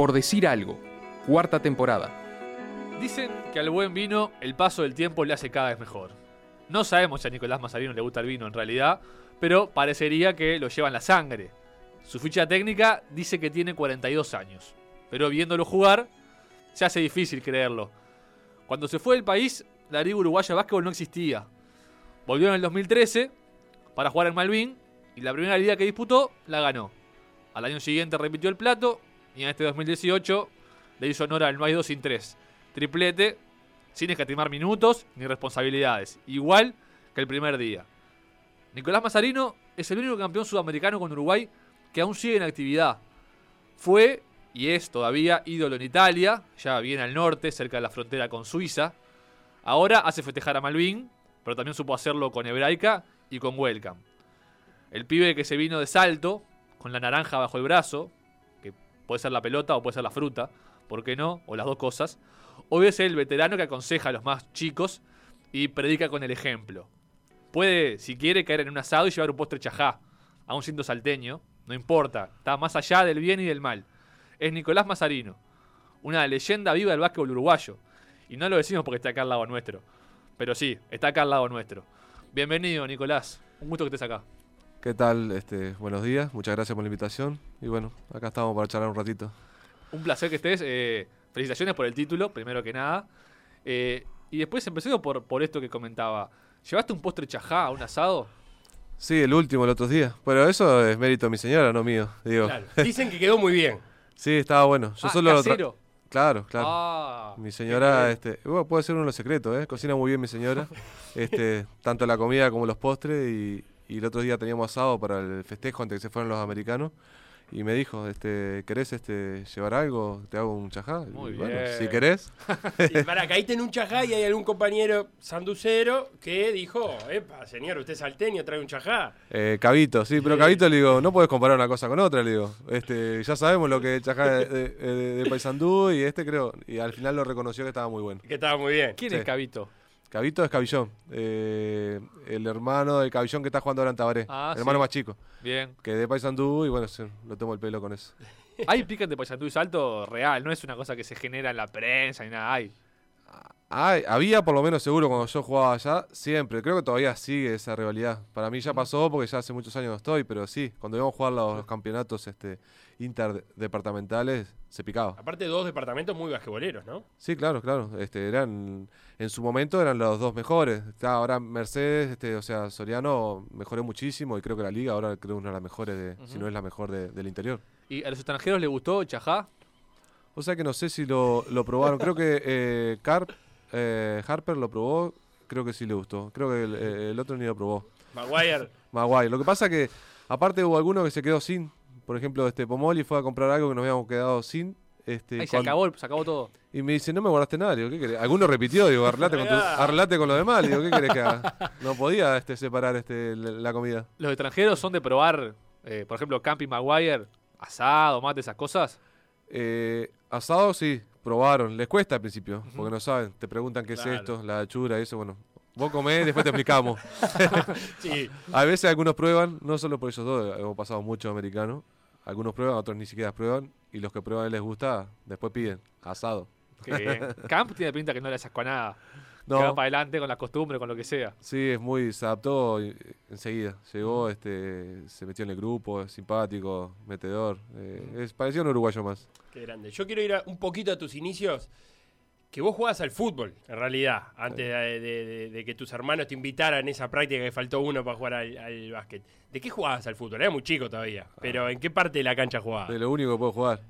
Por decir algo, cuarta temporada. Dicen que al buen vino el paso del tiempo le hace cada vez mejor. No sabemos si a Nicolás Mazarino le gusta el vino en realidad, pero parecería que lo lleva en la sangre. Su ficha técnica dice que tiene 42 años, pero viéndolo jugar, se hace difícil creerlo. Cuando se fue del país, la Liga Uruguaya de Básquetbol no existía. Volvió en el 2013 para jugar en Malvin y la primera liga que disputó la ganó. Al año siguiente repitió el plato y en este 2018 le hizo honor al No hay dos sin tres. Triplete, sin escatimar minutos ni responsabilidades, igual que el primer día. Nicolás Mazarino es el único campeón sudamericano con Uruguay que aún sigue en actividad. Fue y es todavía ídolo en Italia, ya viene al norte, cerca de la frontera con Suiza. Ahora hace festejar a Malvin, pero también supo hacerlo con Hebraica y con Welcome. El pibe que se vino de salto, con la naranja bajo el brazo, puede ser la pelota o puede ser la fruta, ¿por qué no? O las dos cosas. Hoy es el veterano que aconseja a los más chicos y predica con el ejemplo. Puede, si quiere, caer en un asado y llevar un postre chajá, aún siendo salteño, no importa, está más allá del bien y del mal. Es Nicolás Mazarino, una leyenda viva del básquetbol uruguayo. Y no lo decimos porque está acá al lado nuestro, pero sí, está acá al lado nuestro. Bienvenido, Nicolás. Un gusto que estés acá. ¿Qué tal? Este, buenos días, muchas gracias por la invitación. Y bueno, acá estamos para charlar un ratito. Un placer que estés. eh, felicitaciones por el título, primero que nada. Eh, y después empecé por, por esto que comentaba. ¿Llevaste un postre chajá a un asado? Sí, el último, el otro día. Pero eso es mérito de mi señora, no mío. Digo, Claro. Dicen que quedó muy bien. sí, estaba bueno. Yo Ah, solo lo casero. Claro, claro. Ah, Mi señora, este, bueno, puede ser uno de los secretos, ¿eh? Cocina muy bien mi señora. Este, tanto la comida como los postres y, y el otro día teníamos asado para el festejo antes que se fueran los americanos. Y me dijo, este, ¿querés este, llevar algo? ¿Te hago un chajá? Y Muy bueno, bien. si querés. Y para caíste en un chajá y hay algún compañero sanducero que dijo, epa, señor, usted es salteño, trae un chajá. Eh, Cabito, sí, pero. Cabito le digo, no puedes comparar una cosa con otra, le digo. Este, ya sabemos lo que es chajá de, de, de- de Paysandú y este creo, y al final lo reconoció que estaba muy bueno. Que estaba muy bien. ¿Quién Sí. es Cabito? Cabito es Cabillón, eh, el hermano del Cabillón que está jugando ahora en Tabaré, Ah, el hermano sí. más chico, Bien. que de Paysandú y bueno, se- lo tomo el pelo con eso. Hay pican de Paysandú y Salto real, no es una cosa que se genera en la prensa ni nada. Hay. Ay, había por lo menos seguro cuando yo jugaba allá, siempre, creo que todavía sigue esa rivalidad. Para mí ya pasó porque ya hace muchos años no estoy, pero sí, cuando íbamos a jugar los campeonatos este, interdepartamentales, se picaba. Aparte, dos departamentos muy basquetboleros, ¿no? Sí, claro, claro. Este, eran, en su momento eran los dos mejores. Ahora Mercedes, este, o sea, Soriano mejoró muchísimo y creo que la liga ahora creo una de las mejores, de, si no es la mejor de- del interior. ¿Y a los extranjeros les gustó Chajá? O sea que no sé si lo, lo probaron. Creo que eh, Carp, eh, Harper lo probó, creo que sí le gustó. Creo que el, el otro ni lo probó. Maguire. Maguire. Lo que pasa que, aparte hubo alguno que se quedó sin. Por ejemplo, este Pomoli fue a comprar algo que nos habíamos quedado sin. Este, Ahí se acabó, se acabó todo. Y me dice, no me guardaste nada. Le Digo, ¿qué querés? Alguno repitió, digo, arreglate con, tu, con lo demás. Le digo, ¿qué querés que haga? No podía este, separar este, la, la comida. ¿Los extranjeros son de probar, eh, por ejemplo, Camping Maguire, asado, mate, esas cosas? Eh, asado, sí, probaron. Les cuesta al principio, porque no saben. Te preguntan qué Claro. es esto, la hachura, eso, bueno. Vos comés, después te explicamos. Sí. A veces algunos prueban, no solo por ellos dos, hemos pasado muchos americanos. Algunos prueban, otros ni siquiera prueban. Y los que prueban y les gusta, después piden asado. Que bien. Camp tiene pinta que no le sacó a nada. No. Que va para adelante con las costumbres, con lo que sea. Sí, es muy, se adaptó enseguida. Llegó, este, se metió en el grupo, es simpático, metedor. eh, es parecido a un uruguayo más. Qué grande. Yo quiero ir a- un poquito a tus inicios. Que vos jugabas al fútbol, en realidad, antes de, de- de- de que tus hermanos te invitaran a esa práctica que faltó uno para jugar al, al básquet. ¿De qué jugabas al fútbol? Era muy chico todavía. Pero ¿en qué parte de la cancha jugabas? De lo único que puedo jugar.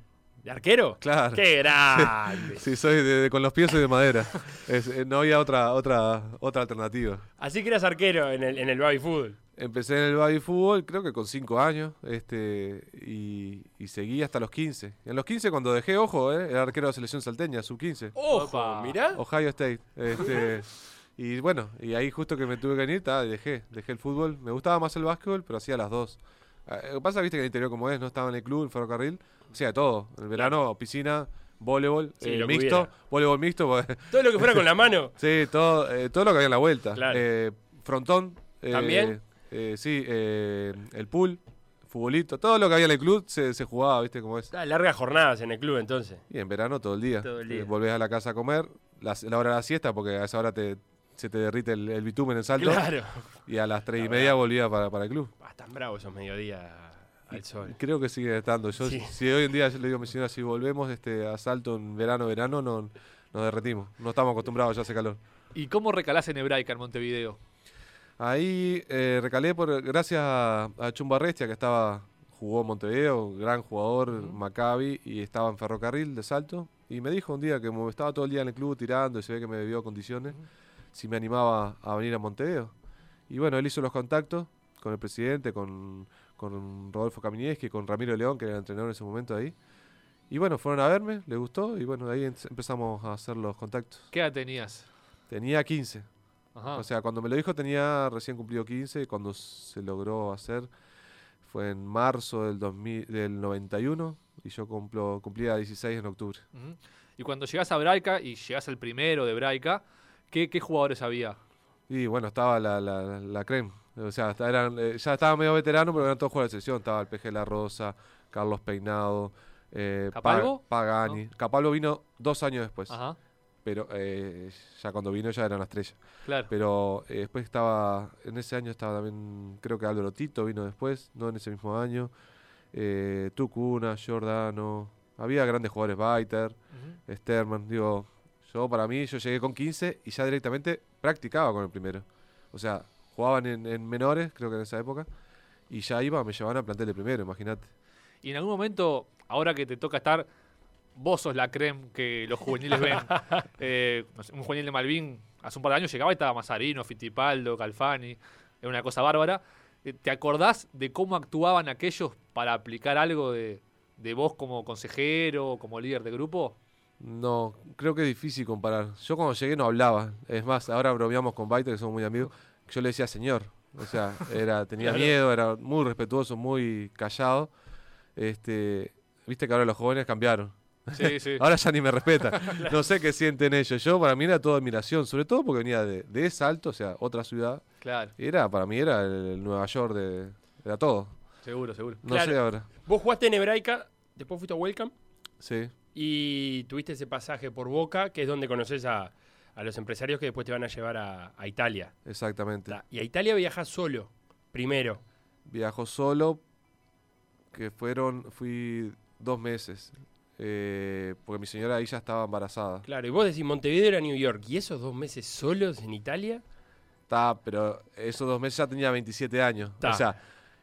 ¿De arquero? Claro. ¡Qué grande! Sí, soy de, con los pies soy de madera. Es- eh, no había otra, otra, otra alternativa. Así que eras arquero en el, en el baby fútbol. Empecé en el baby fútbol, creo que con 5 años, este, y, y seguí hasta los 15. En los 15 cuando dejé, ojo, eh, era arquero de la selección salteña, sub 15. ¡Ojo! Opa. Mirá. Ohio State. Este, y bueno, y ahí justo que me tuve que venir, ta, dejé, dejé el fútbol. Me gustaba más el básquetbol, pero hacía las dos. Ah, Lo que pasa, viste que el interior como es, no estaba en el club, en ferrocarril, hacía de todo. En el verano, piscina, voleibol, Sí, eh, mixto, voleibol mixto, porque- Todo lo que fuera con la mano. sí, todo, eh, todo lo que había en la vuelta. Claro. Eh, frontón. eh, ¿También? Eh, sí, eh, el pool, futbolito, todo lo que había en el club se, se jugaba, ¿viste cómo es? Ah, largas jornadas en el club entonces. Y en verano todo el día. Todo el día. Eh, Volvés a la casa a comer, la, la hora de la siesta, porque a esa hora te, se te derrite el, el bitumen en salto. Claro. Y a las tres y media volvía para, para el club. Ah, tan bravos esos mediodías al sol. Creo que sigue estando. Yo, Sí. Si hoy en día yo le digo a mi señora, si volvemos este, a salto en verano, verano, no, nos derretimos. No estamos acostumbrados, ya hace calor. ¿Y cómo recalás en Hebraica en Montevideo? Ahí eh, recalé por, gracias a, a Chumba Restia, que estaba, jugó en Montevideo, gran jugador, Maccabi, y estaba en ferrocarril de salto. Y me dijo un día que como estaba todo el día en el club tirando y se ve que me vio condiciones, si me animaba a venir a Montevideo. Y bueno, él hizo los contactos con el presidente, con, con Rodolfo Kaminieski, con Ramiro León, que era el entrenador en ese momento ahí. Y bueno, fueron a verme, le gustó, y bueno, de ahí em- empezamos a hacer los contactos. ¿Qué edad tenías? Tenía 15. Ajá. O sea, cuando me lo dijo tenía recién cumplido 15 y cuando se logró hacer fue en marzo del, 2000, del 91 y yo cumplo, cumplía 16 en octubre. Y cuando llegás a Hebraica y llegás al primero de Hebraica, ¿qué, qué jugadores había? Y bueno, estaba la, la, la creme. O sea, eran, eh, ya estaba medio veterano, pero eran todos jugadores de selección. Estaba el PG La Rosa, Carlos Peinado, eh. Pagani. Capalvo vino dos años después, Ajá, pero eh, ya cuando vino ya era una estrella. claro. Pero eh, después estaba, en ese año estaba también, creo que Álvaro Tito vino después, no en ese mismo año. Eh, Tucuna, Giordano, había grandes jugadores, Baiter, Ujú. Sterman. Digo, yo para mí, yo llegué con 15 y ya directamente practicaba con el primero. O sea, jugaban en, en menores, creo que en esa época, y ya iba, me llevaban a plantel de primero, imagínate. Y en algún momento, ahora que te toca estar, vos sos la creme que los juveniles ven. Eh, un juvenil de Malvin hace un par de años llegaba y estaba Mazarino, Fittipaldo, Calfani. Era una cosa bárbara. Eh, ¿Te acordás de cómo actuaban aquellos para aplicar algo de, de vos como consejero, como líder de grupo? No, creo que es difícil comparar. Yo cuando llegué no hablaba. Es más, ahora bromeamos con Baiter, que somos muy amigos. Yo le decía señor. O sea, era, tenía Claro. miedo, era muy respetuoso, muy callado. Este, Viste que ahora los jóvenes cambiaron. Sí, sí. Ahora ya ni me respetan. No sé qué sienten ellos. Yo, para mí era toda admiración, sobre todo porque venía de, de Salto, o sea, otra ciudad. Claro, Era, para mí era el, Nueva York de. Era todo. seguro, seguro. No Claro. sé ahora. Vos jugaste en Hebraica, después fuiste a Welcome Sí. y tuviste ese pasaje por Boca, que es donde conoces a, a los empresarios que después te van a llevar a, a Italia. Exactamente. Ta, Y a Italia viajas solo, primero. Viajo solo, que fueron, fui dos meses, eh, porque mi señora ahí ya estaba embarazada. Claro, y vos decís Montevideo era New York. ¿Y esos dos meses solos en Italia? Está, pero esos dos meses ya tenía 27 años. Ta. O sea,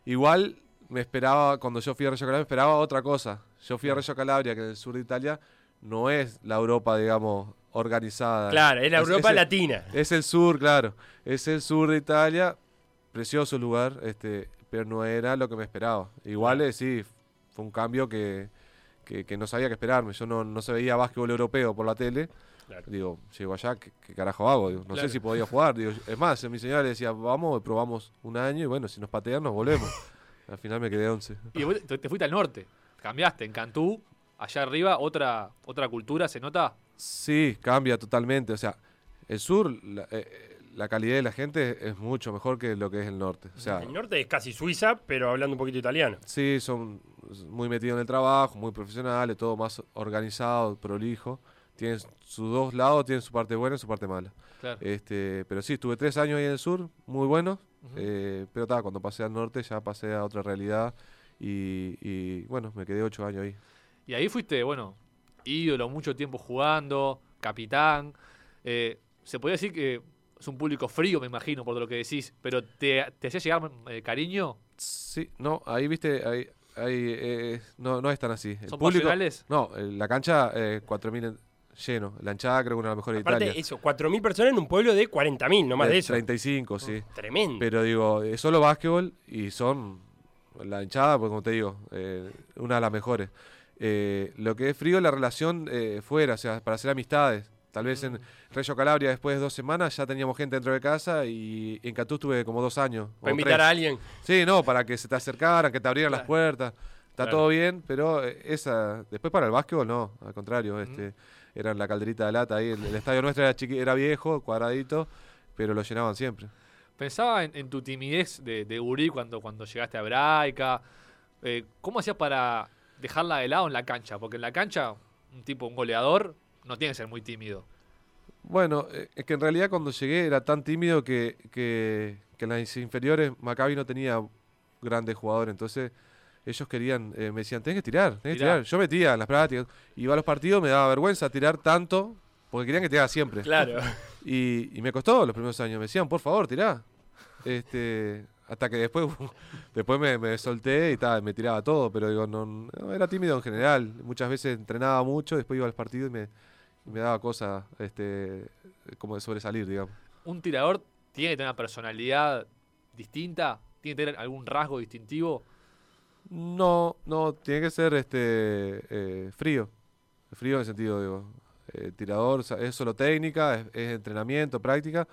igual me esperaba, cuando yo fui a Reggio Calabria, me esperaba otra cosa. Yo fui a Reggio Calabria, que en el sur de Italia no es la Europa, digamos, organizada. Claro, es la Es- Europa es el- latina. Es el sur, claro. Es el sur de Italia. Precioso lugar, este, pero no era lo que me esperaba. Igual, eh, sí, fue un cambio que, que, que no sabía qué esperarme. Yo no, no se veía básquetbol europeo por la tele. Claro. Digo, llego allá, ¿qué, qué carajo hago? Digo, no Claro. sé si podía jugar. Digo, es más, mi señora le decía, vamos, probamos un año y bueno, si nos patean, nos volvemos. Al final me quedé 11. Y vos te, te fuiste al norte, cambiaste en Cantú, allá arriba, otra, otra cultura, ¿se nota? Sí, cambia totalmente. O sea, el sur, la, eh, la calidad de la gente es mucho mejor que lo que es el norte. O sea, el norte es casi Suiza, pero hablando un poquito italiano. Sí, son muy metidos en el trabajo, muy profesionales, todo más organizado, prolijo. Tienen sus dos lados, tienen su parte buena y su parte mala. Claro. Este, pero sí, estuve tres años ahí en el sur, muy buenos. Eh, pero ta, cuando pasé al norte ya pasé a otra realidad y, y, bueno, me quedé ocho años ahí. Y ahí fuiste, bueno, ídolo, mucho tiempo jugando, capitán. Eh, se podría decir que es un público frío, me imagino, por lo que decís, pero ¿te, te hacía llegar eh, cariño? Sí, no, ahí viste, ahí, ahí eh, no, no es tan así. El ¿Son público, pasionales? no, eh, la cancha, eh, 4.000 en- lleno. La hinchada creo que una de las mejores de Aparte, Italia. eso, 4.000 personas en un pueblo de 40.000, no más Eh, de eso. 35, sí. Tremendo. Pero digo, es solo básquetbol y son la hinchada, pues como te digo, eh, una de las mejores. Eh, lo que es frío, la relación eh, fuera, o sea, para hacer amistades. Tal vez en Reggio Calabria, después de dos semanas, ya teníamos gente dentro de casa y en Catú estuve como dos años. Para invitar tres. a alguien. Sí, no, para que se te acercaran, que te abrieran las puertas. Está Claro. todo bien, pero eh, esa después para el básquetbol no, al contrario, este era en la calderita de lata ahí, el, el estadio nuestro era chiqui- era viejo, cuadradito, pero lo llenaban siempre. Pensaba en, en tu timidez de, de gurí cuando, cuando llegaste a Hebraica. Eh, ¿Cómo hacías para dejarla de lado en la cancha? Porque en la cancha, un tipo, un goleador, no tiene que ser muy tímido. Bueno, eh, es que en realidad cuando llegué era tan tímido que, que, que en las inferiores Maccabi no tenía grandes jugadores, entonces ellos querían, eh, me decían, tenés que tirar, tenés que tirar. Yo metía en las prácticas, iba a los partidos, me daba vergüenza tirar tanto, porque querían que tirara siempre. Claro. Y, y me costó los primeros años, me decían, por favor, tirá. Este, hasta que después, después me, me solté y tal, me tiraba todo, pero digo, no, no, era tímido en general. Muchas veces entrenaba mucho, después iba a los partidos y me, y me daba cosas este, como de sobresalir, digamos. Un tirador tiene que tener una personalidad distinta, tiene que tener algún rasgo distintivo. No, no, tiene que ser este eh, frío. Frío en el sentido, digo, eh, tirador, es solo técnica, es, es entrenamiento, práctica,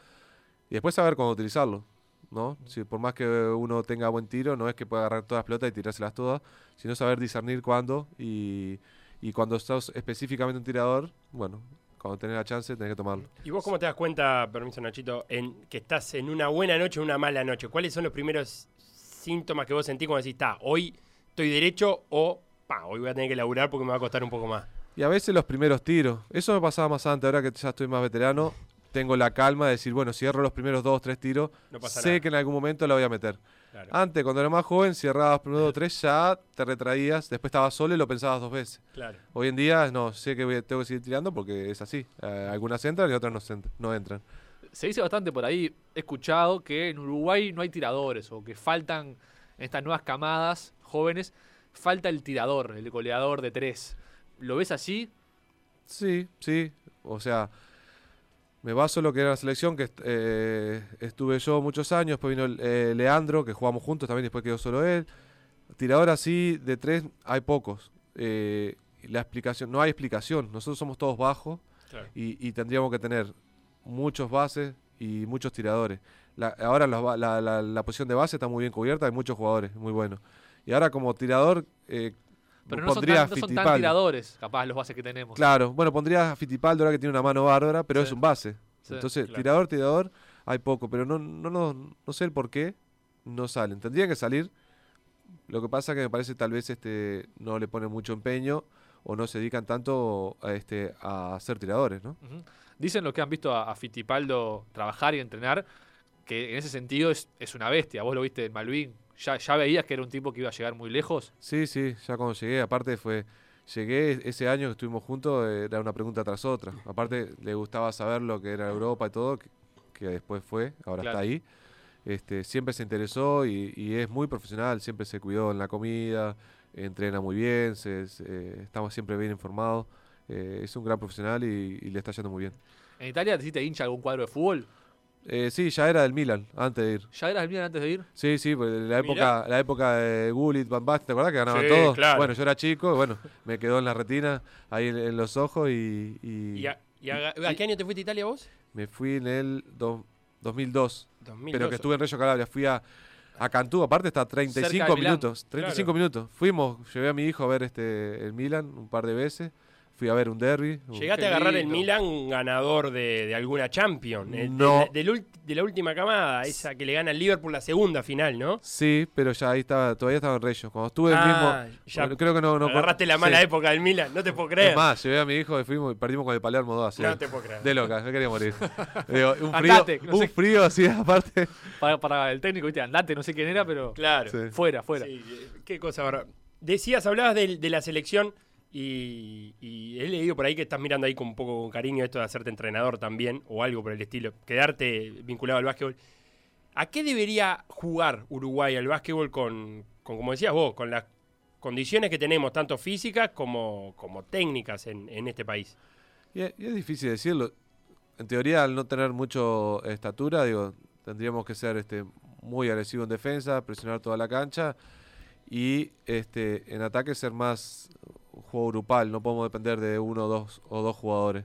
y después saber cómo utilizarlo, ¿no? Si por más que uno tenga buen tiro, no es que pueda agarrar todas las pelotas y tirárselas todas, sino saber discernir cuándo y, y cuando sos específicamente un tirador, bueno, cuando tenés la chance tenés que tomarlo. ¿Y vos cómo te das cuenta, permiso Nachito, en que estás en una buena noche o una mala noche? ¿Cuáles son los primeros síntomas que vos sentís cuando decís, está, hoy estoy derecho o, pa, hoy voy a tener que laburar porque me va a costar un poco más? Y a veces los primeros tiros. Eso me pasaba más antes, ahora que ya estoy más veterano, tengo la calma de decir, bueno, cierro los primeros dos, tres tiros, No sé nada. que en algún momento la voy a meter. Claro. Antes, cuando era más joven, cerrabas dos, tres, ya te retraías, después estabas solo y lo pensabas dos veces. Claro. Hoy en día, no, sé que voy tengo que seguir tirando porque es así. Eh, algunas entran y otras no, se no entran. Se dice bastante por ahí, he escuchado que en Uruguay no hay tiradores o que faltan en estas nuevas camadas jóvenes, falta el tirador, el goleador de tres. ¿Lo ves así? Sí, sí. O sea, me baso en lo que era la selección, que eh, estuve yo muchos años, después vino eh, Leandro, que jugamos juntos también, después quedó solo él. Tirador así de tres hay pocos. Eh, la explicación, no hay explicación. Nosotros somos todos bajos Claro. y, y tendríamos que tener muchos bases y muchos tiradores. La- ahora la, la- la posición de base está muy bien cubierta, hay muchos jugadores, muy buenos. Y ahora como tirador, Pero no son, tan, no son tan tiradores, capaz, los bases que tenemos. Claro, bueno, pondría a Fittipaldi ahora que tiene una mano bárbara, pero Sí. es un base. Sí, Entonces, claro. tirador, tirador, hay poco, pero no, no, no, no sé el por qué no salen. Tendría que salir. Lo que pasa que me parece tal vez este no le ponen mucho empeño o no se dedican tanto a, este, a ser tiradores, ¿no? Dicen los que han visto a, a Fittipaldo trabajar y entrenar, que en ese sentido es, es una bestia. Vos lo viste en Malvin. Ya, ya veías que era un tipo que iba a llegar muy lejos. Sí, sí, ya cuando llegué, aparte fue, llegué ese año que estuvimos juntos, eh, era una pregunta tras otra. Aparte le gustaba saber lo que era Europa y todo, que, que después fue, ahora Claro. está ahí. Este, siempre se interesó y, y es muy profesional, siempre se cuidó en la comida, entrena muy bien, se, se- estamos siempre bien informados. eh, es un gran profesional y, y le está yendo muy bien. ¿En Italia te hiciste hincha algún cuadro de fútbol? Eh, sí, ya era del Milan antes de ir. ¿Ya eras el Milan antes de ir? Sí, sí, pues, la Mirá. época, la época de Gullit, Van Basten, ¿te acuerdas que ganaban Sí, todos? claro. Bueno, yo era chico, y bueno, me quedó en la retina, ahí en, en los ojos y, y ¿Y, a, y a- a qué año te fuiste a Italia vos? me fui en el do- 2002, 2002. pero que estuve en Reggio Calabria, fui a, a Cantú, aparte está a Cerca de 35 Milán. minutos, 35 Claro. minutos. Fuimos, llevé a mi hijo a ver este el Milan un par de veces, fui a ver un derby. Llegaste a agarrar el. Milan ganador de, de alguna Champions. de- No. De, la última camada, esa que le gana al Liverpool la segunda final, ¿no? Sí, pero ya ahí estaba, todavía estaba en Reggio. Cuando estuve el Ah, mismo, ya bueno, creo que no, no agarraste la sí. mala época del Milan, no te puedo creer. Es más, llevé a mi hijo y fuimos y perdimos con el Palermo 2 no te puedo creer. De loca, me quería morir. Digo, un frío, Andate, no un sé. frío así aparte. Para, para el técnico, viste, andate, no sé quién era, pero Claro. Sí. fuera, fuera. Sí, qué cosa ahora. Decías, hablabas de, la selección y, he leído por ahí que estás mirando ahí con un poco con cariño esto de hacerte entrenador también o algo por el estilo, quedarte vinculado al básquetbol. ¿A qué debería jugar Uruguay al básquetbol con, con como decías vos, con las condiciones que tenemos, tanto físicas como, como técnicas en, en este país? Y es, y es difícil decirlo. En teoría, al no tener mucho estatura, digo, tendríamos que ser este muy agresivo en defensa, presionar toda la cancha y este en ataque ser más juego grupal. No podemos depender de uno o dos, o dos jugadores.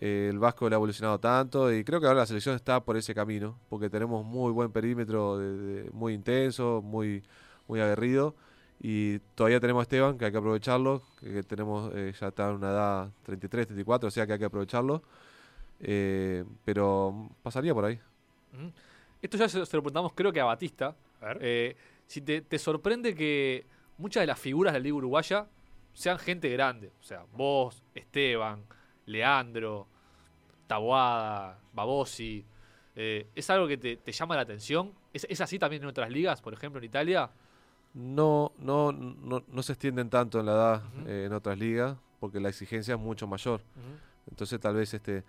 Eh, el Vasco ha evolucionado tanto y creo que ahora la selección está por ese camino, porque tenemos muy buen perímetro, de- de- muy intenso, muy, muy aguerrido. Y todavía tenemos a Esteban, que hay que aprovecharlo, que, que tenemos eh, ya está en una edad 33, 34, o sea que hay que aprovecharlo. Eh, pero pasaría por ahí. Esto ya se, se lo preguntamos creo que a Batista. A ver. Eh, si te, te sorprende que muchas de las figuras de la Liga Uruguaya sean gente grande. O sea, vos, Esteban, Leandro, Taboada, Babosi. Eh, ¿Es algo que te, te llama la atención? ¿Es, ¿Es así también en otras ligas, por ejemplo en Italia? No, no, no, no se extienden tanto en la edad eh, en otras ligas porque la exigencia es mucho mayor. Entonces tal vez este,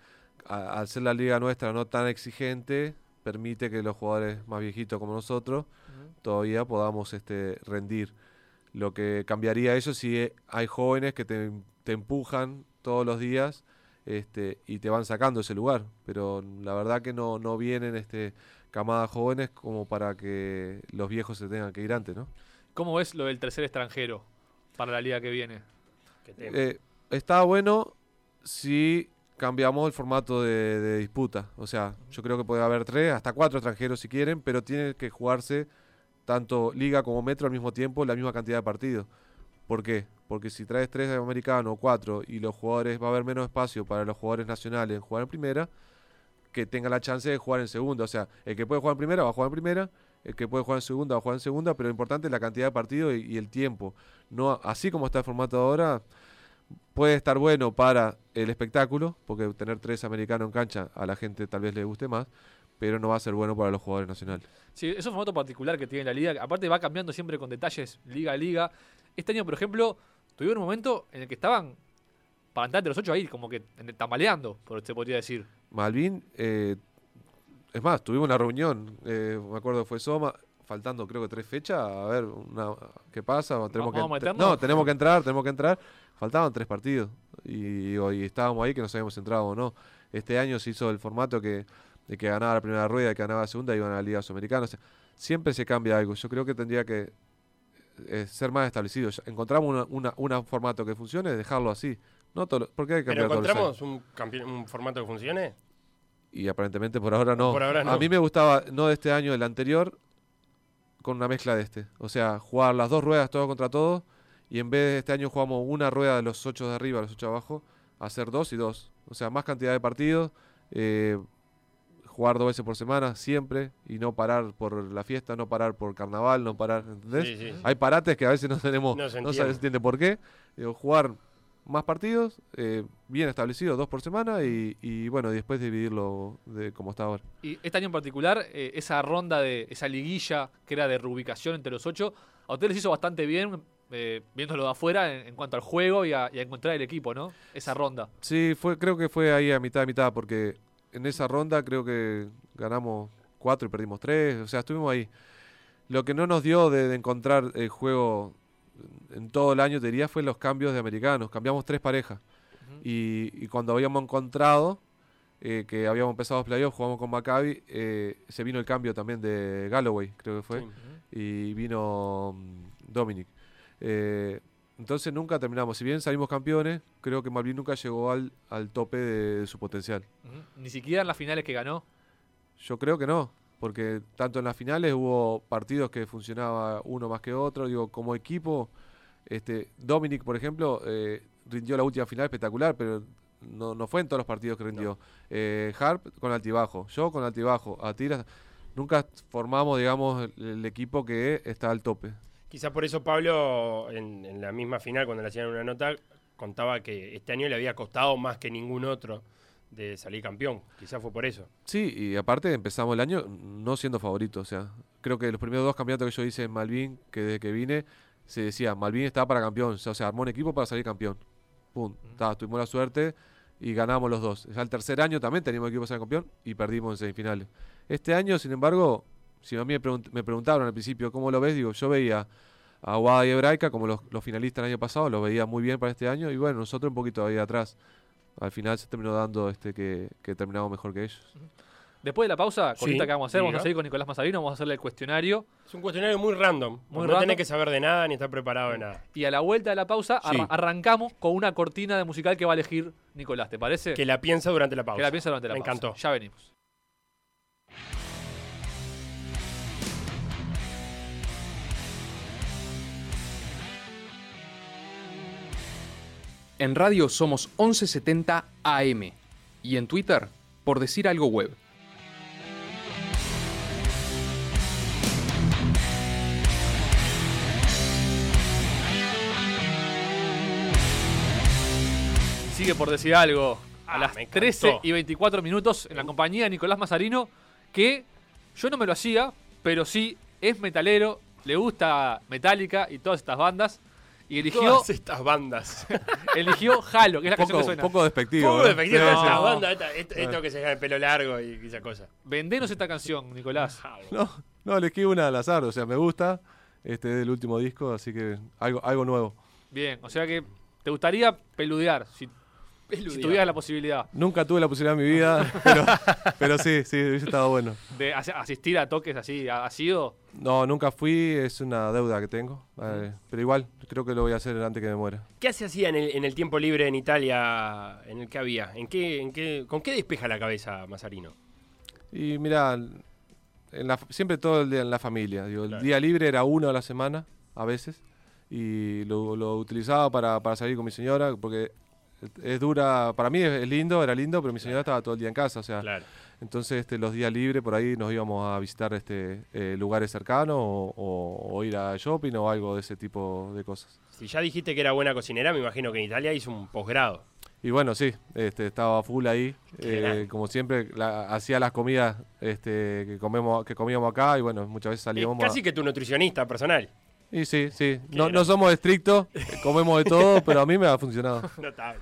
a- al ser la liga nuestra no tan exigente, permite que los jugadores más viejitos como nosotros todavía podamos este, rendir. Lo que cambiaría eso si eh, hay jóvenes que te, te empujan todos los días este, y te van sacando ese lugar. Pero la verdad que no, no vienen este, camadas jóvenes como para que los viejos se tengan que ir antes, ¿no? ¿Cómo ves lo del tercer extranjero para la liga que viene? Eh, está bueno si cambiamos el formato de, de disputa. O sea, yo creo que puede haber tres, hasta cuatro extranjeros si quieren, pero tiene que jugarse tanto liga como metro al mismo tiempo, la misma cantidad de partidos. ¿Por qué? Porque si traes tres americanos o cuatro y los jugadores, va a haber menos espacio para los jugadores nacionales en jugar en primera, que tengan la chance de jugar en segunda. O sea, el que puede jugar en primera va a jugar en primera, el que puede jugar en segunda va a jugar en segunda, pero lo importante es la cantidad de partidos y, y el tiempo. No, así como está el formato ahora, puede estar bueno para el espectáculo, porque tener tres americanos en cancha a la gente tal vez le guste más, pero no va a ser bueno para los jugadores nacionales. Sí, es un formato particular que tiene la liga. Aparte va cambiando siempre con detalles liga a liga. Este año, por ejemplo, tuvieron un momento en el que estaban para entrar entre los ocho ahí, como que tambaleando, por- se podría decir. Malvin, eh, es más, tuvimos una reunión, eh, me acuerdo que fue Soma, faltando creo que tres fechas, a ver una, qué pasa, tenemos que no, tenemos que entrar, tenemos que entrar, faltaban tres partidos y, hoy estábamos ahí que no sabíamos si entrado o no. Este año se hizo el formato que de que ganaba la primera rueda, y que ganaba la segunda, iban a la Liga Sudamericana. O sea, siempre se cambia algo. Yo creo que tendría que eh, ser más establecido. Encontramos una, una- una formato que funcione, dejarlo así. No todo, lo- ¿Por qué hay que ¿Pero encontramos un, un formato que funcione? Y aparentemente por ahora no. Por ahora no. A mí me gustaba, no de este año, el anterior, con una mezcla de este. O sea, jugar las dos ruedas todo contra todo. Y en vez de este año jugamos una rueda de los ocho de arriba, los ocho de abajo, hacer dos y dos. O sea, más cantidad de partidos. eh, jugar dos veces por semana, siempre. Y no parar por la fiesta, no parar por carnaval, no parar. ¿Entendés? Sí, sí, sí. Hay parates que a veces no tenemos, No no se entiende. por qué. Digo, jugar más partidos, eh, bien establecidos, dos por semana, y, y bueno, y después dividirlo de como está ahora. Y este año en particular, eh, esa ronda de esa liguilla que era de reubicación entre los ocho, a ustedes les hizo bastante bien, eh, viéndolo de afuera, en, en cuanto al juego y a, y a encontrar el equipo, ¿no? Esa ronda. Sí, fue, creo que fue ahí a mitad de mitad, porque en esa ronda creo que ganamos cuatro y perdimos tres, o sea, estuvimos ahí. Lo que no nos dio de, de encontrar el juego en todo el año, te diría, fue los cambios de americanos. Cambiamos tres parejas. Y, y cuando habíamos encontrado eh, que habíamos empezado los playoffs, jugamos con Maccabi, eh, se vino el cambio también de Galloway, creo que fue, y vino mm, Dominic. Eh, entonces nunca terminamos. Si bien salimos campeones, creo que Malvin nunca llegó al, al tope de, de su potencial. Ni siquiera en las finales que ganó. Yo creo que no, porque tanto en las finales hubo partidos que funcionaba uno más que otro. Digo, como equipo, este Dominic, por ejemplo, eh, rindió la última final espectacular, pero no, no fue en todos los partidos que rindió. Eh, Harp con altibajo, yo con altibajo, Atiras. Nunca formamos, digamos, el, el equipo que está al tope. Quizás por eso Pablo, en, en la misma final, cuando le hacían una nota, contaba que este año le había costado más que ningún otro de salir campeón. Quizás fue por eso. Sí, y aparte empezamos el año no siendo favoritos. O sea, creo que los primeros dos campeonatos que yo hice en Malvin, que desde que vine, se decía, Malvin estaba para campeón. O sea, se armó un equipo para salir campeón. Pum. Ta, tuvimos la suerte y ganamos los dos. Ya el tercer año también teníamos equipo para ser campeón y perdimos en semifinales. Este año, sin embargo, si a mí me, pregunt- me preguntaron al principio cómo lo ves, digo, yo veía a Guada y Hebraica como los, los finalistas el año pasado, los veía muy bien para este año y bueno, nosotros un poquito ahí atrás. Al final se terminó dando este que, que terminamos mejor que ellos. Después de la pausa, Sí, cortita que vamos a hacer, vamos a seguir con Nicolás Mazarino, vamos a hacerle el cuestionario. Es un cuestionario muy random. Muy no random. tenés que saber de nada ni estar preparado de nada. Y a la vuelta de la pausa Sí. arra- arrancamos con una cortina de musical que va a elegir Nicolás, ¿te parece? Que la piensa durante la pausa. Que la piensa durante la Me pausa. encantó. Ya venimos. En radio somos 1170 AM y en Twitter por decir algo web. Sigue por decir algo a ah, las 13 y 24 minutos en la uh. compañía de Nicolás Mazarino, que yo no me lo hacía, pero sí es metalero, le gusta Metallica y todas estas bandas. Y eligió, Todas estas bandas. eligió Halo, que es la canción que suena. poco despectivo. Poco ¿eh? efectivo Sí, de sí. estas No. bandas. esta- esto, esto que se llama el pelo largo y esa cosa. Vendenos esta canción, Nicolás. No, no, elegí una al azar, o sea, me gusta. Este es del último disco, así que algo, algo nuevo. Bien, o sea que te gustaría peludear, si, si tuvieras la posibilidad Nunca tuve la posibilidad en mi vida, pero, pero sí, sí, hubiese estado bueno. de as- asistir a toques así. ¿Ha sido? No, nunca fui, es una deuda que tengo. eh, pero igual, creo que lo voy a hacer antes que me muera. ¿Qué se hacía en el, en el tiempo libre en Italia en el que había? ¿En qué, en qué, ¿Con qué despeja la cabeza Mazarino? Y mira, en la- siempre todo el día en la familia. Digo, Claro. El día libre era uno a la semana, a veces, y lo, lo utilizaba para, para salir con mi señora, porque es dura, para mí es, es lindo, era lindo, pero mi señora estaba todo el día en casa, o sea, Claro. entonces este, los días libres por ahí nos íbamos a visitar este, eh, lugares cercanos o, o- o ir a shopping o algo de ese tipo de cosas. Si ya dijiste que era buena cocinera, me imagino que en Italia hizo un posgrado. Y bueno, sí, este, estaba full ahí. Eh, como siempre, la- hacía las comidas este, que, comemos, que comíamos acá y bueno, muchas veces Es salíamos. a- casi que tu nutricionista personal. Y sí, sí. No, no somos estrictos, comemos de todo, pero a mí me ha funcionado. Notable.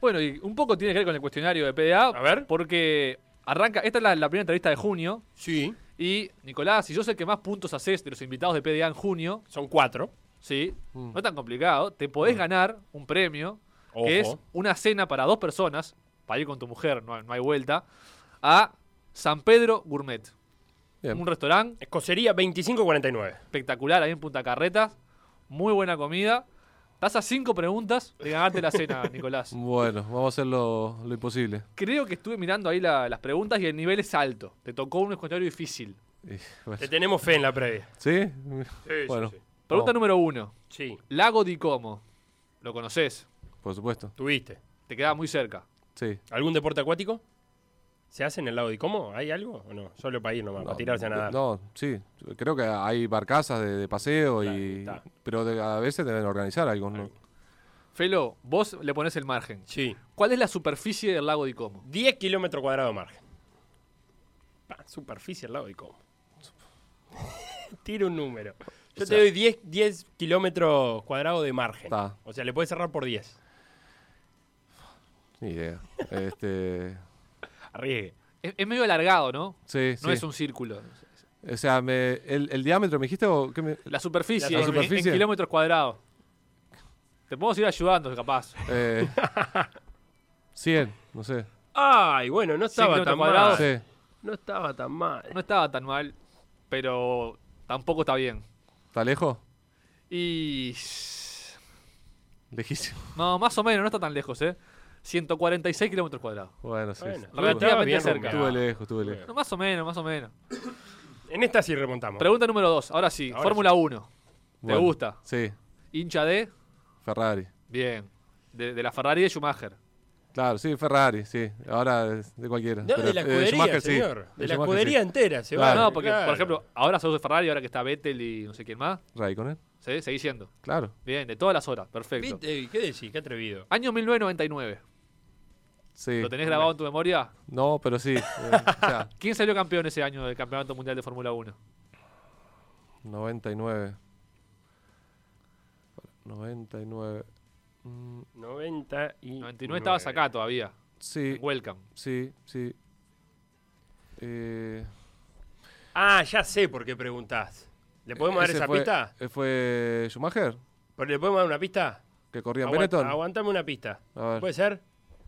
Bueno, y un poco tiene que ver con el cuestionario de PDA. A ver. Porque arranca, esta es la, la primera entrevista de junio. Sí. Y Nicolás, si yo sé que más puntos haces de los invitados de PDA en junio, Son cuatro. sí, Mm. no es tan complicado, te podés ganar un premio que es Ojo. una cena para dos personas, para ir con tu mujer, no, hay- no hay vuelta, a San Pedro Gourmet. Bien. Un restaurante Escocería 2549. espectacular ahí en Punta Carretas, muy buena comida. Estás a cinco preguntas de ganarte la cena, Nicolás. Bueno, vamos a hacer lo, lo imposible. Creo que estuve mirando ahí la- las preguntas y el nivel es alto. Te tocó un cuestionario difícil. Y, bueno, Te tenemos fe en la previa. ¿Sí? Sí, Bueno. sí, sí. Pregunta Vamos. número uno. Sí, Lago di Como. ¿Lo conoces? Por supuesto. tuviste. Te queda muy cerca. Sí. ¿Algún deporte acuático? ¿Se hace en el lago de Como? ¿Hay algo o no? Solo para ir nomás, para tirarse a nadar. No, sí. Creo que hay barcazas de, de paseo, Claro, y, está. pero de- a veces deben organizar algo. ¿no? Felo, vos le pones el margen. Sí. ¿Cuál es la superficie del lago di Como? 10 kilómetros cuadrados de margen. Pa, superficie al lado de Como. Tira un número. Yo O te doy 10, 10 kilómetros cuadrados de margen. O sea, le puedes cerrar por 10. Ni idea. este, Arriesgue. Es, es medio alargado, ¿no? sí, No sí. es un círculo. O sea, me, el, el diámetro, ¿me dijiste? O qué me- La superficie, La en- en- superficie. En, kilómetros cuadrados. Te podemos ir ayudando, capaz. eh, 100, no sé. Ay, bueno, no estaba kilómetros tan mal. cuadrados. Sí. No estaba tan mal. No estaba tan mal, pero tampoco está bien. ¿Está lejos? Y... Lejísimo. No, más o menos, no está tan lejos, ¿eh? 146 kilómetros cuadrados. Bueno, sí. Bueno, sí. Relativamente bien cerca. Estuve lejos, estuve lejos. No, más o menos, más o menos. En esta sí remontamos. Pregunta número 2, ahora sí. Ahora Fórmula 1. ¿Te Bueno, gusta? Sí, ¿Hincha de? Ferrari. Bien. De, de la Ferrari de Schumacher. Claro, sí, Ferrari, sí. Ahora es de cualquiera. No, Pero, de la eh, escudería, sí. señor. De De la escudería sí. entera se Claro. va. no, porque, claro. por ejemplo, ahora sos de Ferrari, ahora que está Vettel y no sé quién más. Raikkonen, ¿Sí? Seguís siendo. claro. Bien, de todas las horas. Perfecto. ¿Qué decís? Qué atrevido. Año 1999. Sí. ¿Lo tenés grabado en tu memoria? No, pero sí. eh, o sea, ¿Quién salió campeón ese año del Campeonato Mundial de Fórmula 1? 99. 99. Mm, 90 y 99 estabas acá todavía. sí, en Welcome. sí, sí. Eh, Ah, ya sé por qué preguntás. ¿Le podemos dar esa fue- pista? eh, ¿Fue Schumacher? ¿Pero ¿Le podemos dar una pista? ¿Que corría en Aguant- Benetton? Aguantame una pista. A ver. ¿Puede ser?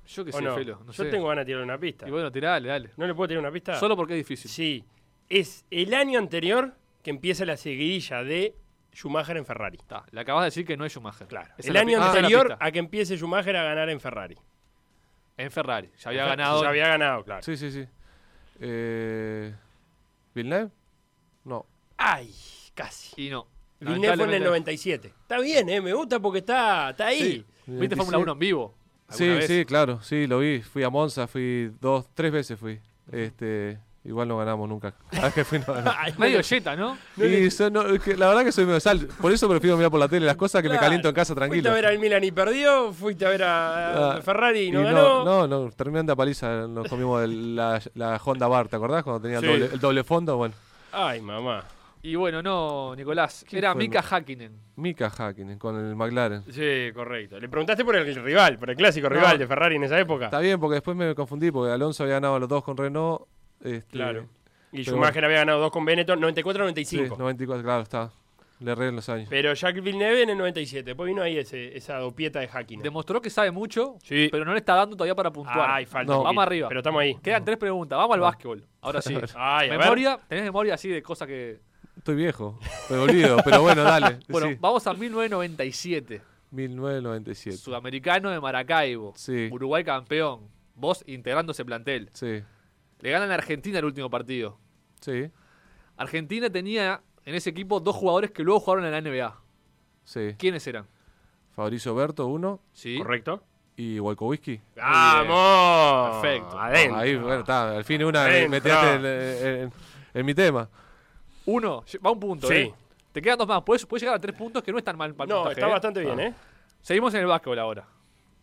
Yo qué ¿O sé, no? Felo. No Yo sé. tengo ganas de tirar una pista. Y bueno, tirale, dale. ¿No le puedo tirar una pista? Solo porque es difícil. Sí. Es el año anterior que empieza la seguidilla de Schumacher en Ferrari. Está, le acabas de decir que no es Schumacher. Claro. Esa el año la anterior a que empiece Schumacher a ganar en Ferrari. En Ferrari. Ya había ganado. Ya había ganado, claro. Sí, sí, sí. Eh, ¿Villeneuve? No. Ay, casi. Y no. Villeneuve fue en el Lamentablemente- 97. Está bien, ¿eh? Me gusta porque está, está ahí. Sí. ¿Viste Fórmula 1 en vivo? Sí, sí, claro, sí, lo vi. Fui a Monza, fui dos, tres veces fui. Este, Igual no ganamos nunca. Cada vez que fui no ganamos. Medio yeta, ¿no? Y so- no, es que la verdad que soy medio sal. Por eso prefiero mirar por la tele las cosas que me caliento en casa Fuiste tranquilo. a ver al Milan y perdió, fuiste a ver a Ah, Ferrari y no Y ganó. no, no, no, terminando a paliza, nos comimos el- la, la Honda Bar, ¿te acordás? Cuando tenía Sí. el, doble, el doble fondo, bueno. Ay, mamá. Y bueno, no, Nicolás. ¿Quién Era Mika Hakkinen. Mika Hakkinen con el McLaren. Sí, correcto. Le preguntaste por el rival, por el clásico rival de Ferrari en esa época. Está bien, porque después me confundí, porque Alonso había ganado los dos con Renault. Este, Claro. Y Schumacher había ganado dos con Benetton, Sí, 94-95. 94, claro, está. Le erré en los años. Pero Jacques Villeneuve en el 97. Después vino ahí ese, esa dopieta de hacking. Demostró que sabe mucho, Sí. pero no le está dando todavía para puntuar. Ay, falta. No. Vamos arriba. Pero estamos ahí. Quedan tres preguntas. Vamos al básquetbol. Ahora sí. Ay, a ver. memoria, ¿tenés memoria así de cosas que. Estoy viejo, me olvido, pero bueno, dale. Bueno, sí. vamos a 1997. 1997. Sudamericano de Maracaibo. Sí. Uruguay campeón. Vos integrando ese plantel. Sí, Le ganan a Argentina el último partido. sí, Argentina tenía en ese equipo dos jugadores que luego jugaron en la NBA. sí. ¿Quiénes eran? Fabricio Berto, uno, Sí. Correcto. y Wojciechowski. ¡Vamos! Perfecto. Adentro. Ahí, bueno, está, al fin una Adentro. metiste en, en- en- en mi tema. Uno, va un punto. Sí. ¿eh? Te quedan dos más. Puedes, puedes llegar a tres puntos que no es tan mal. mal No, puntaje, está ¿eh? bastante bien, ¿eh? Seguimos en el básquetbol ahora.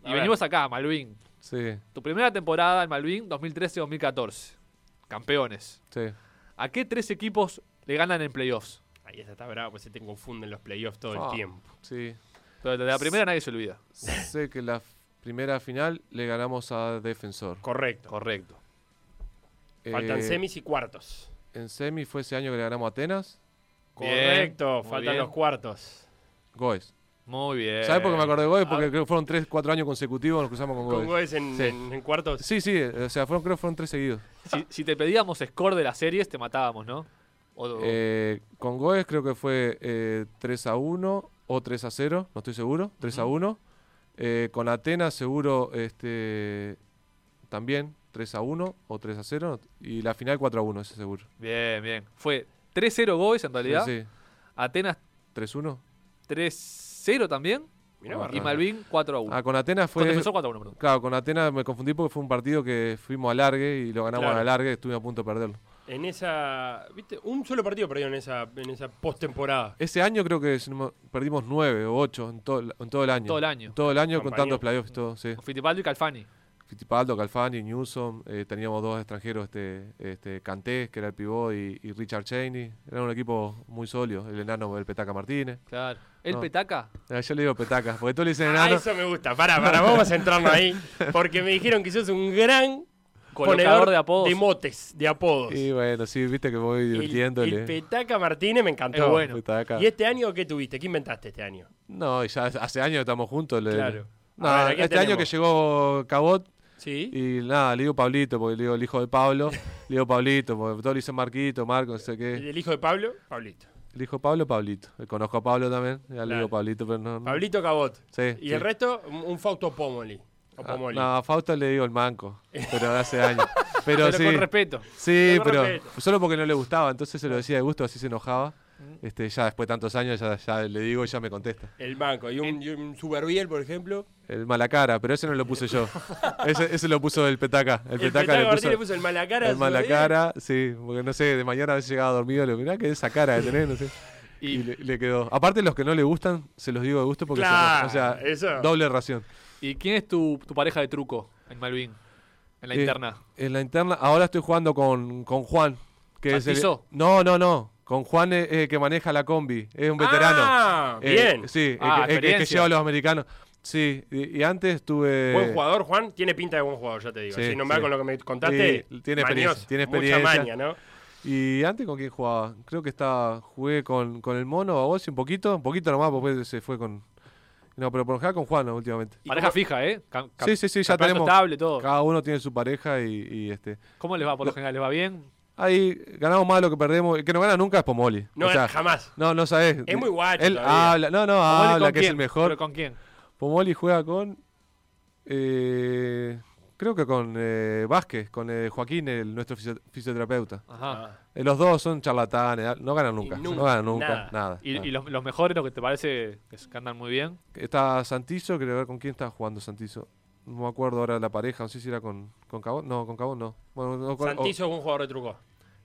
Y A ver. venimos acá, Malvin. Sí, Tu primera temporada en Malvin, 2013-2014. Campeones. sí. ¿A qué tres equipos le ganan en playoffs? Ahí esa está brava, pues se te confunden los playoffs todo Ah. el tiempo. Sí, Pero de la primera nadie se olvida. sé que la primera final le ganamos a Defensor. Correcto. Correcto. Faltan Eh, semis y cuartos. En semi fue ese año que le ganamos a Atenas. Correcto, muy faltan bien. los cuartos. Goes. Muy bien. ¿Sabes por qué me acordé de Goes? Porque Ah. creo que fueron 3, 4 años consecutivos nos cruzamos con Con Goes. en, Sí. en- en cuartos. Sí, sí, o sea, fueron, creo que fueron 3 seguidos. Si, si te pedíamos score de las series, te matábamos, ¿no? O- Eh, con Goes creo que fue eh, 3 a 1 o 3 a 0, no estoy seguro, 3 a 1. Eh, con Atenas seguro este también 3 a 1 o 3 a 0. Y la final 4 a 1, ese seguro. Bien, bien. Fue 3-0 Goes en realidad. Sí, sí. Atenas 3 1. 3-0 también. Mirá. Y Malvin 4-1. Ah, con Atenas Con fue. defensor 4-1, perdón. Claro, con Atenas me confundí porque fue un partido que fuimos a largue y lo ganamos Claro. a largue, estuve a punto de perderlo. En esa. ¿Viste? Un solo partido perdió en esa, en esa postemporada. Ese año creo que perdimos 9 o 8 en todo, el- en todo el año. Todo el año. En todo el año Compañía. contando playoffs y todo, sí. Con Fittipaldi y Calfani. Fittipaldo, Calfani, Newsom, eh, teníamos dos extranjeros, este, este Canté, que era el pivot, y, y Richard Cheney. Era un equipo muy sólido, el enano el Petaca Martínez. Claro. ¿El No. Petaca? Ah, yo le digo Petaca, porque todos le dicen Ah, enano. eso me gusta. Para, para, vamos a centrarnos ahí. Porque me dijeron que sos un gran Colocador ponedor de apodos. de motes, de apodos. Y bueno, sí, viste que me voy divirtiéndole. El, Petaca Martínez me encantó. Es bueno. Petaca. ¿Y este año qué tuviste? ¿Qué inventaste este año? No, ya hace años que estamos juntos. le- Claro. No, ver, ¿a quién este año que llegó Cabot, ¿Sí? y nada, le digo Pablito, porque le digo el hijo de Pablo. le digo Pablito, porque todos le dicen Marquito, Marco, no sé qué. ¿El hijo de Pablo? Pablito. El hijo de Pablo, Pablito. Eh, Conozco a Pablo también, ya le Claro. digo Pablito, pero no. no- Pablito Cabot. Sí, Y sí. el resto, un, Fausto Pomoli. O Ah. No, a Fausto le digo el manco, pero de hace años. Pero, Pero sí, con respeto. sí, Pero con pero respeto. solo porque no le gustaba, entonces se lo decía de gusto, así se enojaba. Este, ya después de tantos años ya, ya le digo y ya me contesta. El banco. Y un, y un Suberbiel, por ejemplo. El mala cara, pero ese no lo puse yo. ese, ese lo puso el petaca. El, El, petaca, Petaca le Martínez puso le puso el mala cara. a el mala Suberbiel. cara, sí, porque no sé, de mañana a veces llegaba dormido, le digo, mirá que esa cara de tener, no sé. Y, Y le, le quedó. Aparte los que no le gustan, se los digo de gusto porque Claro, son- o sea, eso. doble ración. ¿y quién es tu, tu pareja de truco en Malvin? En la Eh, interna. En la interna, ahora estoy jugando con, con Juan. Que es el- ¿Santizo? no, no, no. Con Juan es el que maneja la combi. Es un veterano. Ah, Eh, bien. sí, Ah, el, que- lleva a los americanos. Sí, y, y antes tuve. Buen jugador, Juan. Tiene pinta de buen jugador, ya te digo. Sí, si no me sí. con lo que me contaste. Sí, tiene experiencia, mañoso, tiene Mucha experiencia. maña, ¿no? ¿Y antes con quién jugaba? Creo que estaba, jugué con, con el mono, a vos un poquito, un poquito nomás, porque después se fue con. No, pero por lo general con Juan últimamente. ¿Y Pareja cómo- fija, ¿eh? Cam- Sí, sí, sí, ya tenemos. estable, todo. Cada uno tiene su pareja y, y, este. ¿Cómo les va por lo Lo- general? ¿Les va bien? Ahí ganamos más de lo que perdemos. El que no gana nunca es Pomoli. No, o sea, jamás. no, no sabes. Es muy guacho Él todavía. habla, no, no, ¿Pomoli habla que es el mejor. ¿Pero con quién? Pomoli juega con. eh, creo que con eh, Vázquez, con eh, Joaquín, el, nuestro fisio- fisioterapeuta. Ajá. Ah. Eh, los dos son charlatanes, no ganan nunca. Nunca, no ganan nunca, nada. nada. ¿Y, nada. y los, los mejores, lo que te parece que andan muy bien? Está Santizo, quiero ver con quién está jugando Santizo. No me acuerdo ahora la pareja, no sé si era con, con Cabón. No, con Cabón no. Bueno, no, con- un jugador de truco.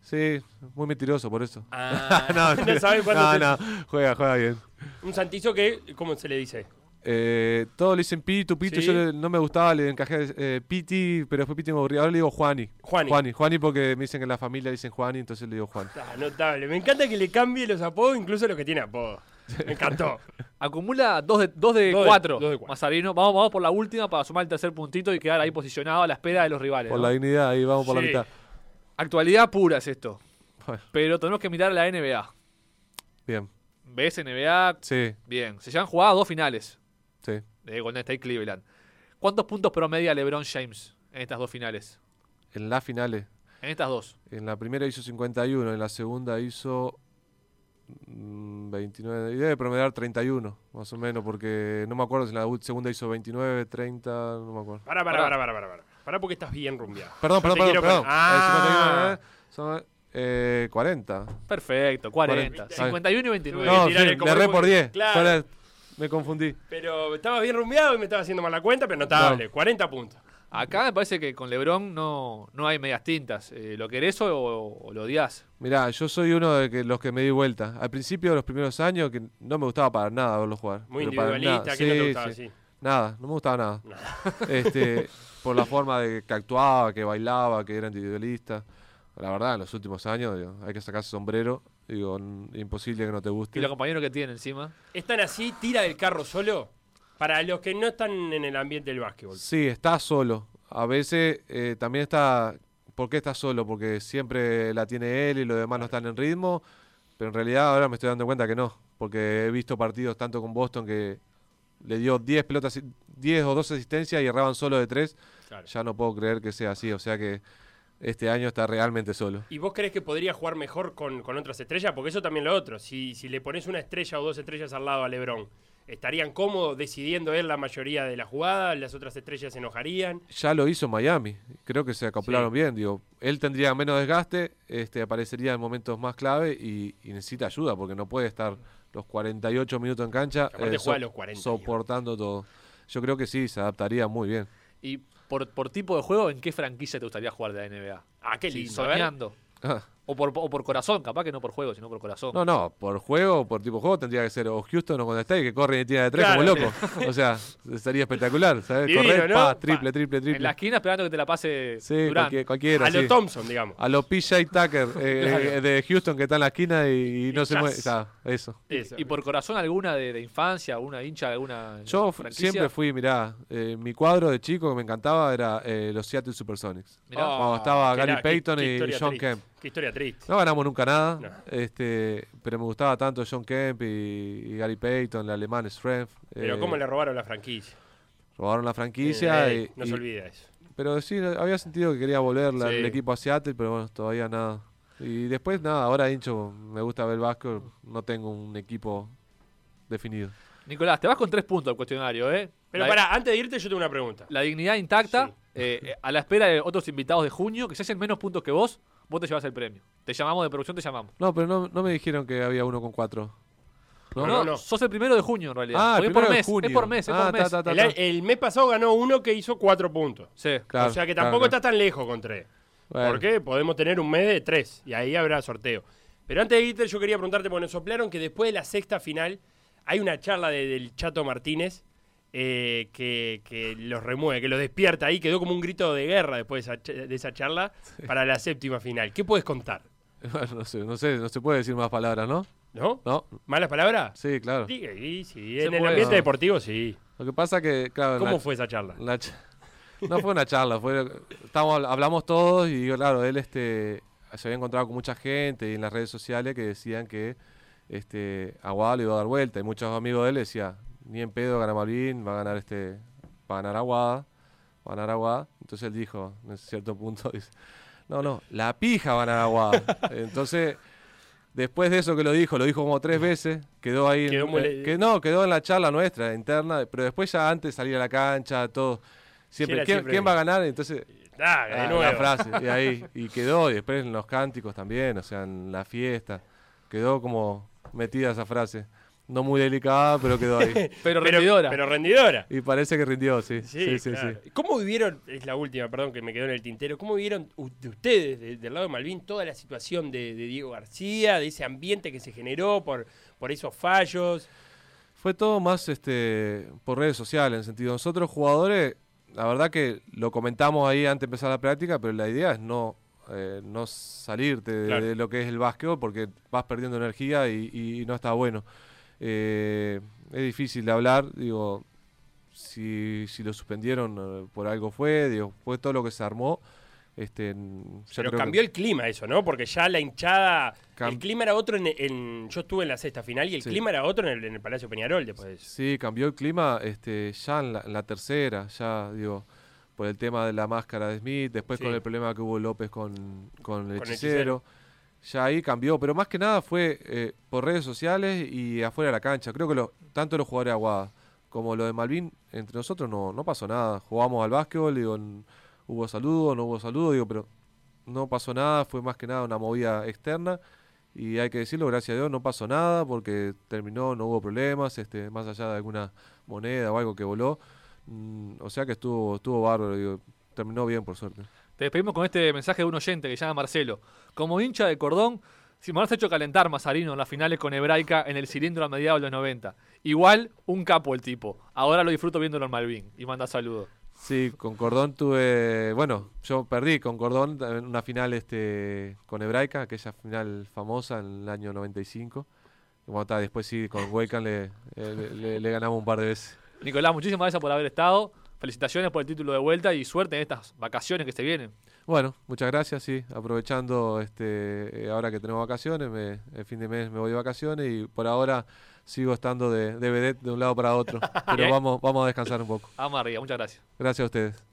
Sí, muy mentiroso por eso. Ah, no, no, cuándo no, no, juega, juega bien. Un santizo que, ¿cómo se le dice? Eh, todos le dicen Pitu, Pitu, Sí. yo le- no me gustaba, le encajé eh, Piti, pero después Piti me aburría. Ahora le digo Juani. Juani. Juani, Juani porque me dicen que en la familia dicen Juani, entonces le digo Juan. Ah, notable. Me encanta que le cambie los apodos, incluso los que tiene apodo. Me encantó. Acumula 2 de 4. Dos de Dos de- cuatro, dos de cuatro. Mazarino. Vamos, vamos por la última para sumar el tercer puntito y quedar ahí posicionado a la espera de los rivales. Por ¿no? la dignidad, ahí vamos por la mitad. Actualidad pura es esto. Bueno, Pero tenemos que mirar la NBA. bien, ¿Ves NBA? sí, Bien. Se ya han jugado dos finales sí. de Golden State y Cleveland. ¿Cuántos puntos promedia LeBron James en estas dos finales? En las finales. En estas dos. En la primera hizo 51, en la segunda hizo 29. Y debe promediar 31, más o menos, porque no me acuerdo si en la segunda hizo 29, 30, no me acuerdo. Pará, pará, Pará. pará, pará, pará. Porque estás bien rumbeado. Perdón, No perdón, perdón. perdón. con- Ah. Eh, 51, eh, son eh, 40. Perfecto, 40. 40. 51 y 29. Voy a No, sí, erré por 10. Claro. Me confundí. Pero estaba bien rumbeado y me estaba haciendo mal la cuenta, pero notable. 40 puntos. Acá me parece que con LeBron no, no hay medias tintas. Eh, ¿Lo querés o, o lo odias? Mirá, yo soy uno de que, los que me di vuelta. Al principio de los primeros años que no me gustaba para nada verlo jugar. Muy pero para individualista, que no te Sí, gustaba sí. así. Nada, no me gustaba nada. Nada. Este, por la forma de que actuaba, que bailaba, que era individualista. La verdad, en los últimos años digo, hay que sacarse sombrero. Digo, imposible que no te guste. Y los compañeros que tiene encima. ¿Están así? ¿Tira del carro solo? Para los que no están en el ambiente del básquetbol. Sí, está solo. A veces eh, también está... ¿Por qué está solo? Porque siempre la tiene él y los demás no están en ritmo. Pero en realidad ahora me estoy dando cuenta que no. Porque he visto partidos tanto con Boston que le dio 10 pelotas, 10 o 12 asistencias y erraban solo de 3. Claro. Ya no puedo creer que sea así. O sea que este año está realmente solo. ¿Y vos crees que podría jugar mejor con, con otras estrellas? Porque eso también lo otro. Si, si le pones una estrella o dos estrellas al lado a Lebron, ¿estarían cómodos decidiendo él la mayoría de la jugada? ¿Las otras estrellas se enojarían? Ya lo hizo Miami. Creo que se acoplaron Sí. bien. Digo, él tendría menos desgaste, este, aparecería en momentos más clave y, y necesita ayuda porque no puede estar los 48 minutos en cancha eh, Que aparte juega los 40, soportando todo. Yo creo que sí, se adaptaría muy bien. Y por, por tipo de juego, ¿en qué franquicia te gustaría jugar de la NBA? Ah, qué lindo. ver. soñando. O por, o por corazón, capaz que no por juego, sino por corazón. No, no, por juego, por tipo de juego tendría que ser o Houston o Golden State que corren y tiran de tres Claro, como loco. o sea, sería espectacular, ¿sabes? Divino, Correr, ¿no? pa, Pa. triple, triple, en la triple. esquina esperando que te la pase Sí, cualquier- cualquiera. A lo sí. Thompson, digamos. A los PJ Tucker eh, de Houston que está en la esquina y, y no Y se mueve. O sea, eso. Eso. ¿Y por corazón alguna de, de infancia, alguna hincha, de alguna Yo franquicia? siempre fui, mirá, eh, mi cuadro de chico que me encantaba era eh, los Seattle Supersonics. Mirá. Oh, Cuando estaba qué Gary qué y John triste. Kemp. Qué historia triste. No ganamos nunca nada, No. este, pero me gustaba tanto John Kemp y, y Gary Payton, el alemán Strength. Pero eh, ¿cómo le robaron la franquicia? robaron la franquicia. Eh, y- no y- se olvida eso. Pero sí, había sentido que quería volver la- Sí. el equipo a Seattle, pero bueno, todavía nada. Y después nada, ahora hincho, me gusta ver el básquet, no tengo un equipo definido. Nicolás, te vas con tres puntos al cuestionario, ¿eh? Pero la, pará, antes de irte yo tengo una pregunta. la dignidad intacta, Sí. eh, eh, a la espera de otros invitados de junio, que si hacen menos puntos que vos, vos te llevas el premio. Te llamamos de producción, te llamamos. No, pero no, no me dijeron que había uno con cuatro. No, No, no. sos el primero de junio en realidad. Ah, el es por primero de mes, junio. es por mes, es Ah, por mes. ta, ta, El, el mes pasado ganó uno que hizo cuatro puntos. Sí. Claro, o sea que tampoco claro. está tan lejos con tres. Bueno, Porque podemos tener un mes de tres y ahí habrá sorteo. Pero antes de irte, yo quería preguntarte, porque nos soplaron que después de la sexta final hay una charla de- del Chato Martínez eh, que, que los remueve, que los despierta ahí. Quedó como un grito de guerra después de esa, ch- de esa charla para la séptima final. ¿Qué puedes contar? bueno, no sé, no sé, no se puede decir más palabras, ¿no? ¿No? No, ¿Malas palabras? sí, claro. Sí, sí, sí. Se En el ambiente No. deportivo, sí. Lo que pasa que, claro, ¿Cómo la- fue esa charla? La ch- no fue una charla, fue estábamos, hablamos todos y claro, él este se había encontrado con mucha gente y en las redes sociales que decían que este Aguada le iba a dar vuelta y muchos amigos de él decían, ni en pedo gana Malvin, va a ganar este va a ganar Aguada, va a ganar Aguada. Entonces él dijo, en cierto punto dice, "No, no, la pija va a ganar Aguada." Entonces Después de eso que lo dijo, lo dijo como tres veces, quedó ahí, en- Quedó muy eh, que no, quedó en la charla nuestra, interna, pero después ya antes de salir a la cancha, todo, siempre, ¿quién, siempre- quién va a ganar? Entonces, Ah, de ah, nuevo. la frase, y ahí, y quedó, y después en los cánticos también, o sea, en la fiesta, quedó como metida esa frase. No muy delicada, pero quedó ahí. Pero rendidora. Pero rendidora. y parece que rindió, sí. Sí, sí, claro. sí. ¿Cómo vivieron, es la última, perdón, que me quedó en el tintero, cómo vivieron ustedes, de- del lado de Malvin, toda la situación de, de Diego García, de ese ambiente que se generó por, por esos fallos? Fue todo más este por redes sociales, en el sentido. Nosotros jugadores, la verdad que lo comentamos ahí antes de empezar la práctica, pero la idea es no, eh, no salirte de, Claro. de lo que es el básquetbol porque vas perdiendo energía y, y no está bueno. Eh, es difícil de hablar, digo, si, si lo suspendieron eh, por algo fue, digo, fue todo lo que se armó. Este, Pero que- cambió el clima eso, ¿no? Porque ya la hinchada... Cam- el clima era otro en, en- Yo estuve en la sexta final y el Sí. clima era otro en el, en el Palacio Peñarol después de eso. Sí, cambió el clima este, ya en la, en la tercera, ya digo, por el tema de la máscara de Smith, después Sí. con el problema que hubo López con, con el Con el hechicero. Ya ahí cambió, pero más que nada fue eh, por redes sociales y afuera de la cancha. Creo que tanto los jugadores de Aguada como lo de Malvin, entre nosotros no, no pasó nada. Jugamos al básquetbol, digo, hubo saludo, no hubo saludo, digo, pero no pasó nada, fue más que nada una movida externa. Y hay que decirlo, gracias a Dios no pasó nada porque terminó, no hubo problemas, este, más allá de alguna moneda o algo que voló. Mm, o sea que estuvo, estuvo bárbaro, terminó bien por suerte. Te despedimos con este mensaje de un oyente que se llama Marcelo. Como hincha de cordón, si me has hecho calentar Mazarino en las finales con Hebraica en el cilindro a mediados de los 90. Igual, un capo el tipo. Ahora lo disfruto viéndolo en Malvin. Y manda saludos. Sí, con Cordón tuve, bueno, yo perdí con Cordón en una final este con Hebraica, aquella final famosa en el año 95. Y bueno, está, después sí, con le, le- le- le ganamos un par de veces. Nicolás, muchísimas gracias por haber estado. Felicitaciones por el título de vuelta y suerte en estas vacaciones que se vienen. Bueno, muchas gracias, sí, aprovechando este eh, ahora que tenemos vacaciones, me- el fin de mes me voy de vacaciones y por ahora sigo estando de, de vedette de un lado para otro, pero vamos, vamos a descansar un poco. Vamos arriba, muchas gracias. Gracias a ustedes.